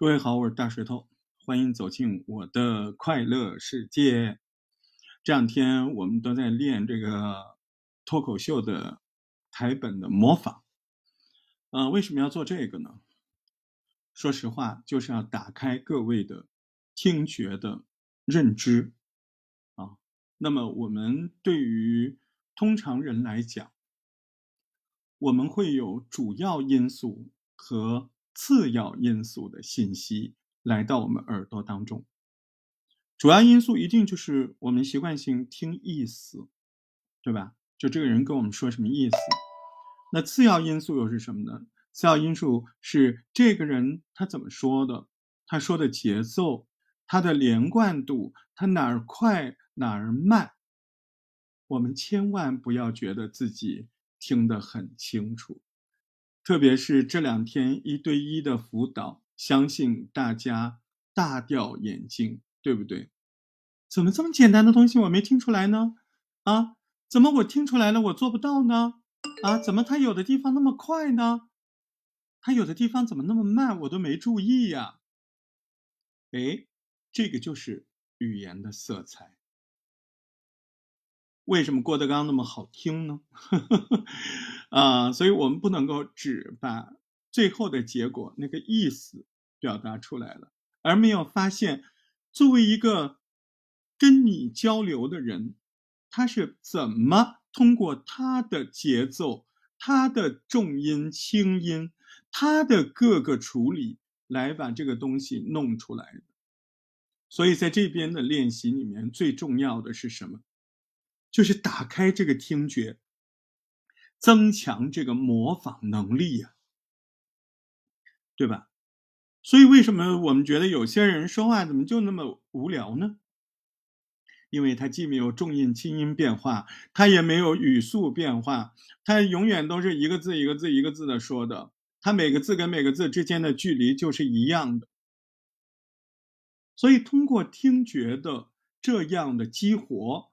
各位好，我是大石头，欢迎走进我的快乐世界。这两天我们都在练这个脱口秀的台本的模仿。呃，为什么要做这个呢？说实话，就是要打开各位的听觉的认知啊。那么我们对于通常人来讲，我们会有主要因素和。次要因素的信息来到我们耳朵当中，主要因素一定就是我们习惯性听意思，对吧？就这个人跟我们说什么意思。那次要因素又是什么呢？次要因素是这个人他怎么说的，他说的节奏，他的连贯度，他哪儿快哪儿慢。我们千万不要觉得自己听得很清楚。特别是这两天一对一的辅导，相信大家大掉眼镜，对不对？怎么这么简单的东西我没听出来呢？啊，怎么我听出来了我做不到呢？啊，怎么他有的地方那么快呢？他有的地方怎么那么慢？我都没注意呀。哎，这个就是语言的色彩。为什么郭德纲那么好听呢？啊，所以我们不能够只把最后的结果那个意思表达出来了，而没有发现作为一个跟你交流的人，他是怎么通过他的节奏、他的重音轻音、他的各个处理来把这个东西弄出来的。所以在这边的练习里面，最重要的是什么？就是打开这个听觉，增强这个模仿能力呀，对吧？所以为什么我们觉得有些人说话怎么就那么无聊呢？因为他既没有重音轻音变化，他也没有语速变化，他永远都是一个字一个字一个字的说的，他每个字跟每个字之间的距离就是一样的。所以通过听觉的这样的激活。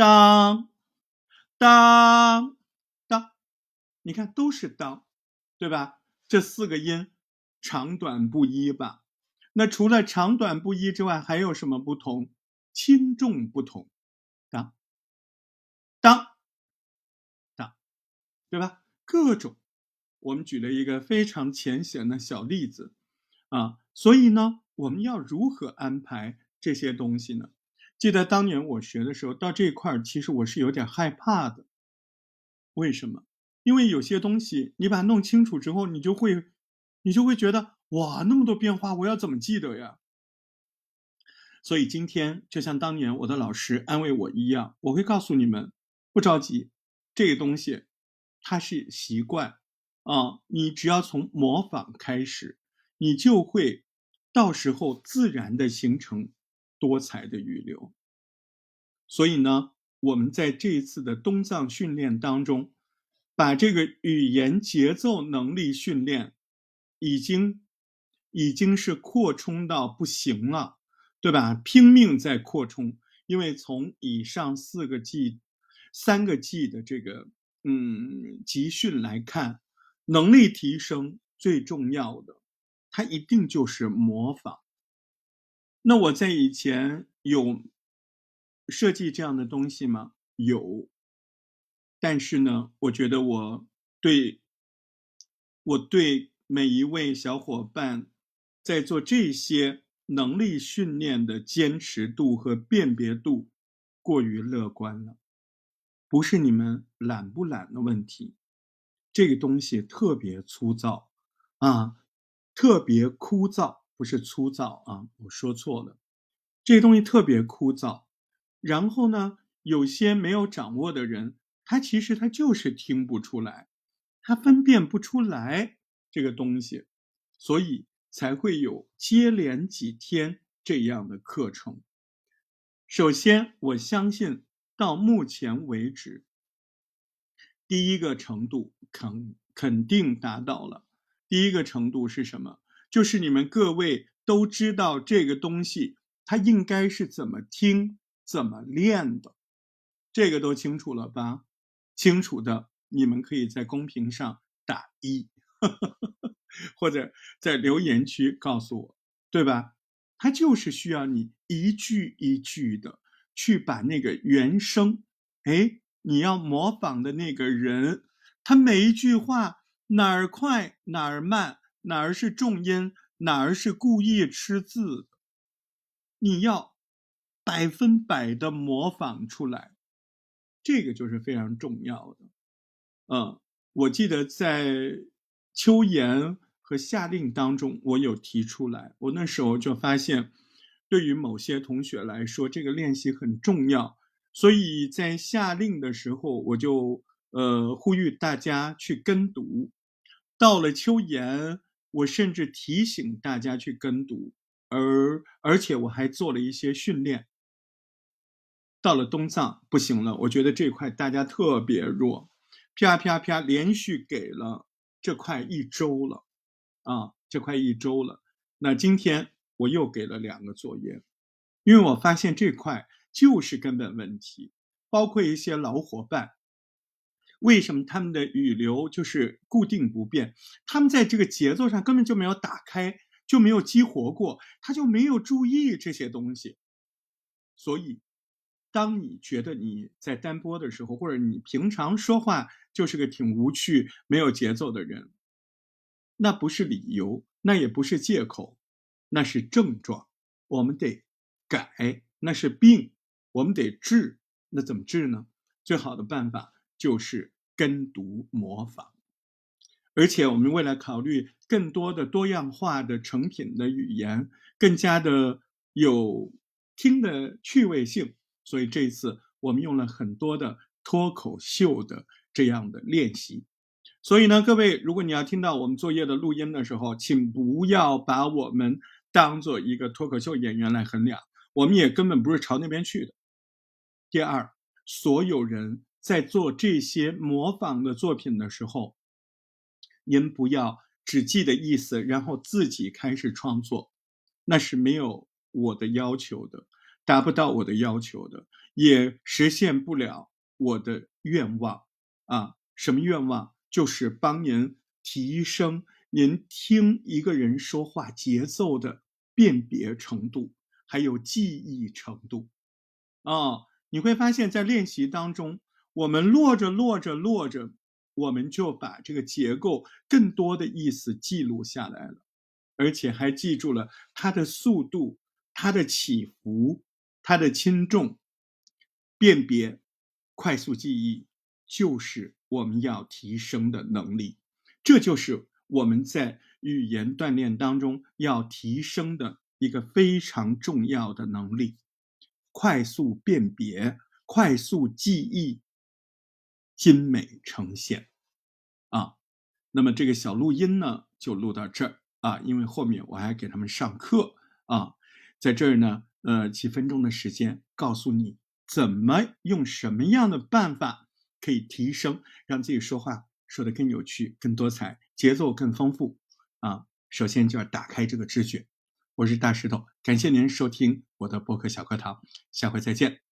当，当，当，你看都是当，对吧？这四个音长短不一吧？那除了长短不一之外，还有什么不同？轻重不同。当，当，当，对吧？各种，我们举了一个非常浅显的小例子啊。所以呢，我们要如何安排这些东西呢？记得当年我学的时候，到这块儿，其实我是有点害怕的。为什么？因为有些东西你把它弄清楚之后，你就会，你就会觉得哇，那么多变化，我要怎么记得呀？所以今天就像当年我的老师安慰我一样，我会告诉你们，不着急，这个东西它是习惯啊，你只要从模仿开始，你就会到时候自然的形成。多彩的语流，所以呢，我们在这一次的东藏训练当中，把这个语言节奏能力训练，已经已经是扩充到不行了，对吧？拼命在扩充，因为从以上四个 G、三个 G 的这个嗯集训来看，能力提升最重要的，它一定就是模仿。那我在以前有设计这样的东西吗？有，但是呢，我觉得我对我对每一位小伙伴在做这些能力训练的坚持度和辨别度过于乐观了，不是你们懒不懒的问题，这个东西特别粗糙啊，特别枯燥。不是粗糙啊，我说错了，这个东西特别枯燥。然后呢，有些没有掌握的人，他其实他就是听不出来，他分辨不出来这个东西。所以才会有接连几天这样的课程。首先，我相信到目前为止，第一个程度肯肯定达到了。第一个程度是什么？就是你们各位都知道这个东西它应该是怎么听、怎么练的，这个都清楚了吧？清楚的，你们可以在公屏上打一，或者在留言区告诉我，对吧？它就是需要你一句一句的去把那个原声，哎，你要模仿的那个人，他每一句话。哪儿快哪儿慢，哪儿是重音，哪儿是故意吃字，你要百分百的模仿出来，这个就是非常重要的。嗯，我记得在秋言和夏令当中，我有提出来，我那时候就发现，对于某些同学来说，这个练习很重要，所以在夏令的时候，我就呃呼吁大家去跟读。到了秋言，我甚至提醒大家去跟读，而而且我还做了一些训练。到了东藏不行了，我觉得这块大家特别弱，啪啪啪连续给了这块一周了，啊，这块一周了。那今天我又给了两个作业，因为我发现这块就是根本问题，包括一些老伙伴。为什么他们的语流就是固定不变？他们在这个节奏上根本就没有打开，就没有激活过，他就没有注意这些东西。所以，当你觉得你在单播的时候，或者你平常说话就是个挺无趣、没有节奏的人，那不是理由，那也不是借口，那是症状。我们得改，那是病，我们得治。那怎么治呢？最好的办法。就是跟读模仿，而且我们为了考虑更多的多样化的成品的语言，更加的有听的趣味性，所以这次我们用了很多的脱口秀的这样的练习。所以呢，各位，如果你要听到我们作业的录音的时候，请不要把我们当做一个脱口秀演员来衡量，我们也根本不是朝那边去的。第二，所有人。在做这些模仿的作品的时候，您不要只记得意思，然后自己开始创作，那是没有我的要求的，达不到我的要求的，也实现不了我的愿望啊！什么愿望？就是帮您提升您听一个人说话节奏的辨别程度，还有记忆程度啊！你会发现在练习当中。我们落着落着落着，我们就把这个结构更多的意思记录下来了，而且还记住了它的速度、它的起伏、它的轻重，辨别、快速记忆，就是我们要提升的能力。这就是我们在语言锻炼当中要提升的一个非常重要的能力：快速辨别、快速记忆。精美呈现，啊，那么这个小录音呢，就录到这儿啊，因为后面我还给他们上课啊，在这儿呢，呃，几分钟的时间，告诉你怎么用什么样的办法可以提升，让自己说话说得更有趣、更多彩，节奏更丰富啊。首先就要打开这个知觉。我是大石头，感谢您收听我的播客小课堂，下回再见。